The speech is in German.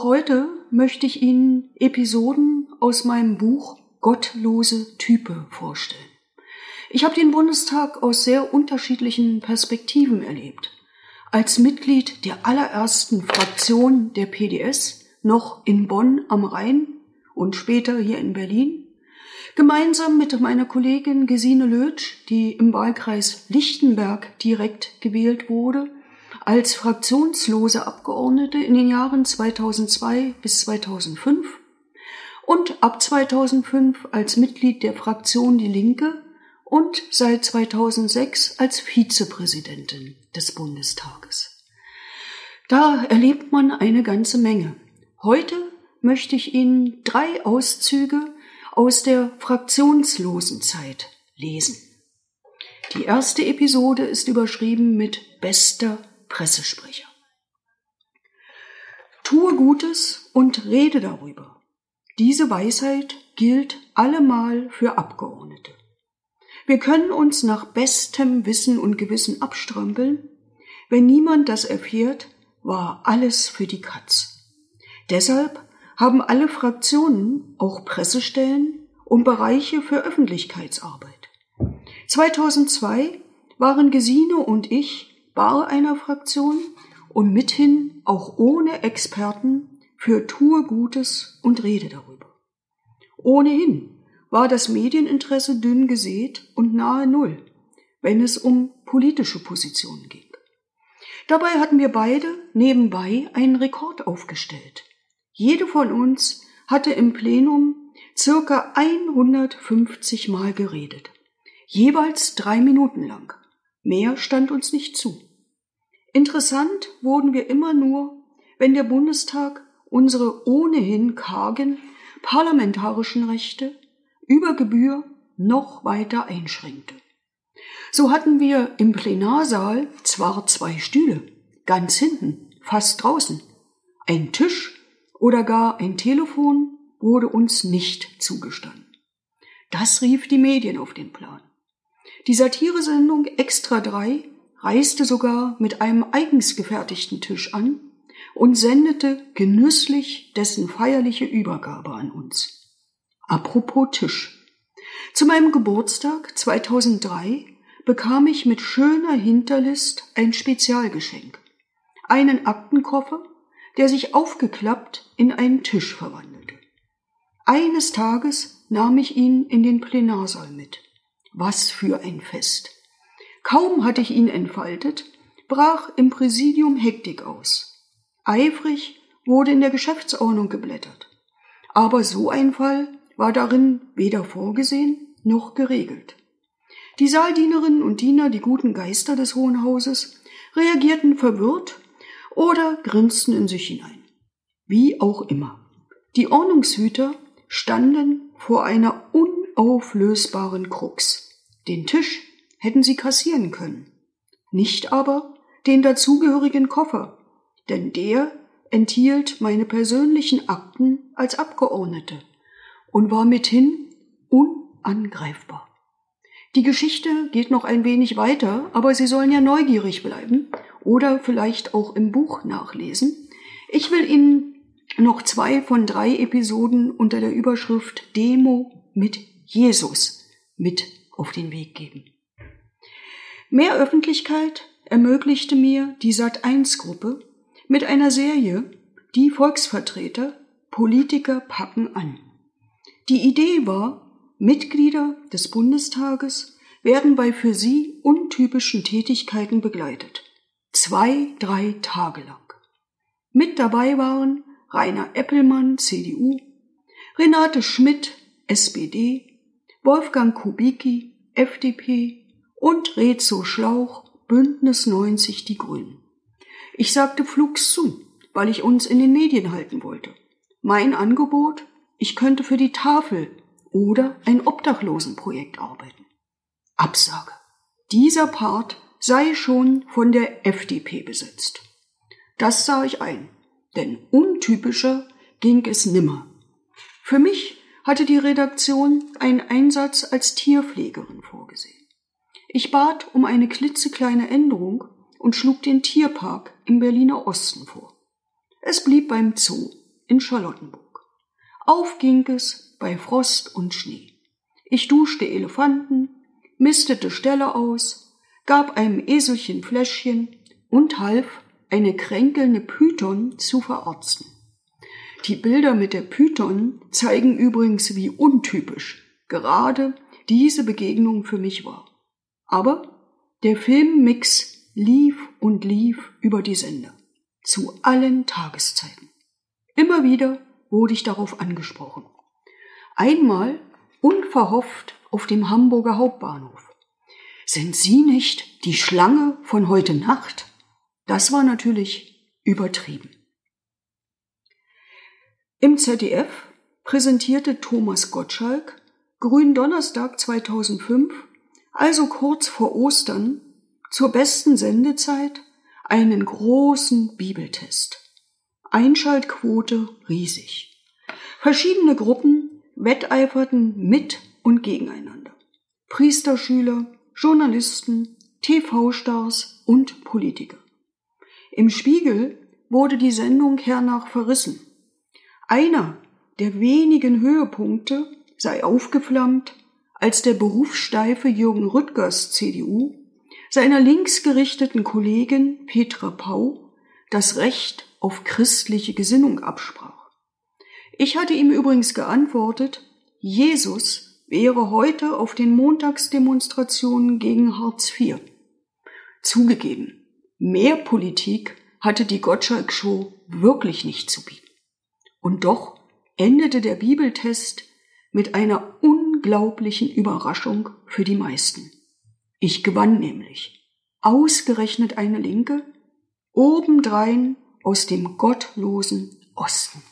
Auch heute möchte ich Ihnen Episoden aus meinem Buch Gottlose Type vorstellen. Ich habe den Bundestag aus sehr unterschiedlichen Perspektiven erlebt. Als Mitglied der allerersten Fraktion der PDS, noch in Bonn am Rhein und später hier in Berlin, gemeinsam mit meiner Kollegin Gesine Lötsch, die im Wahlkreis Lichtenberg direkt gewählt wurde, als fraktionslose Abgeordnete in den Jahren 2002 bis 2005 und ab 2005 als Mitglied der Fraktion Die Linke und seit 2006 als Vizepräsidentin des Bundestages. Da erlebt man eine ganze Menge. Heute möchte ich Ihnen drei Auszüge aus der fraktionslosen Zeit lesen. Die erste Episode ist überschrieben mit bester Pressesprecher. Tue Gutes und rede darüber. Diese Weisheit gilt allemal für Abgeordnete. Wir können uns nach bestem Wissen und Gewissen abstrampeln. Wenn niemand das erfährt, war alles für die Katz. Deshalb haben alle Fraktionen auch Pressestellen und Bereiche für Öffentlichkeitsarbeit. 2002 waren Gesine und ich Bar einer Fraktion und mithin auch ohne Experten für Tue Gutes und Rede darüber. Ohnehin war das Medieninteresse dünn gesät und nahe Null, wenn es um politische Positionen ging. Dabei hatten wir beide nebenbei einen Rekord aufgestellt. Jede von uns hatte im Plenum circa 150 Mal geredet, jeweils drei Minuten lang. Mehr stand uns nicht zu. Interessant wurden wir immer nur, wenn der Bundestag unsere ohnehin kargen parlamentarischen Rechte über Gebühr noch weiter einschränkte. So hatten wir im Plenarsaal zwar zwei Stühle, ganz hinten, fast draußen, ein Tisch oder gar ein Telefon wurde uns nicht zugestanden. Das rief die Medien auf den Plan. Die Satiresendung Extra 3 reiste sogar mit einem eigens gefertigten Tisch an und sendete genüsslich dessen feierliche Übergabe an uns. Apropos Tisch. Zu meinem Geburtstag 2003 bekam ich mit schöner Hinterlist ein Spezialgeschenk. Einen Aktenkoffer, der sich aufgeklappt in einen Tisch verwandelte. Eines Tages nahm ich ihn in den Plenarsaal mit. Was für ein Fest! Kaum hatte ich ihn entfaltet, brach im Präsidium Hektik aus. Eifrig wurde in der Geschäftsordnung geblättert. Aber so ein Fall war darin weder vorgesehen noch geregelt. Die Saaldienerinnen und Diener, die guten Geister des Hohen Hauses, reagierten verwirrt oder grinsten in sich hinein. Wie auch immer. Die Ordnungshüter standen vor einer unauflösbaren Krux. Den Tisch hätten sie kassieren können. Nicht aber den dazugehörigen Koffer, denn der enthielt meine persönlichen Akten als Abgeordnete und war mithin unangreifbar. Die Geschichte geht noch ein wenig weiter, aber Sie sollen ja neugierig bleiben oder vielleicht auch im Buch nachlesen. Ich will Ihnen noch zwei von drei Episoden unter der Überschrift Demo mit Jesus mit auf den Weg geben. Mehr Öffentlichkeit ermöglichte mir die Sat1-Gruppe mit einer Serie Die Volksvertreter, Politiker packen an. Die Idee war, Mitglieder des Bundestages werden bei für sie untypischen Tätigkeiten begleitet. Zwei, drei Tage lang. Mit dabei waren Rainer Eppelmann, CDU, Renate Schmidt, SPD, Wolfgang Kubicki, FDP und Rezo Schlauch, Bündnis 90 Die Grünen. Ich sagte flugs zu, weil ich uns in den Medien halten wollte. Mein Angebot, ich könnte für die Tafel oder ein Obdachlosenprojekt arbeiten. Absage. Dieser Part sei schon von der FDP besetzt. Das sah ich ein, denn untypischer ging es nimmer. Für mich hatte die Redaktion einen Einsatz als Tierpflegerin vorgesehen. Ich bat um eine klitzekleine Änderung und schlug den Tierpark im Berliner Osten vor. Es blieb beim Zoo, in Charlottenburg. Auf ging es bei Frost und Schnee. Ich duschte Elefanten, mistete Ställe aus, gab einem Eselchen Fläschchen und half, eine kränkelnde Python zu verarzten. Die Bilder mit der Python zeigen übrigens, wie untypisch gerade diese Begegnung für mich war. Aber der Filmmix lief und lief über die Sender. Zu allen Tageszeiten. Immer wieder wurde ich darauf angesprochen. Einmal unverhofft auf dem Hamburger Hauptbahnhof. Sind Sie nicht die Schlange von heute Nacht? Das war natürlich übertrieben. Im ZDF präsentierte Thomas Gottschalk Gründonnerstag 2005, also kurz vor Ostern, zur besten Sendezeit einen großen Bibeltest. Einschaltquote riesig. Verschiedene Gruppen wetteiferten mit und gegeneinander. Priesterschüler, Journalisten, TV-Stars und Politiker. Im Spiegel wurde die Sendung hernach verrissen. Einer der wenigen Höhepunkte sei aufgeflammt, als der berufssteife Jürgen Rüttgers CDU seiner linksgerichteten Kollegin Petra Pau das Recht auf christliche Gesinnung absprach. Ich hatte ihm übrigens geantwortet, Jesus wäre heute auf den Montagsdemonstrationen gegen Hartz IV. Zugegeben, mehr Politik hatte die Gottschalk-Show wirklich nicht zu bieten. Und doch endete der Bibeltest mit einer unglaublichen Überraschung für die meisten. Ich gewann nämlich. Ausgerechnet eine Linke, obendrein aus dem gottlosen Osten.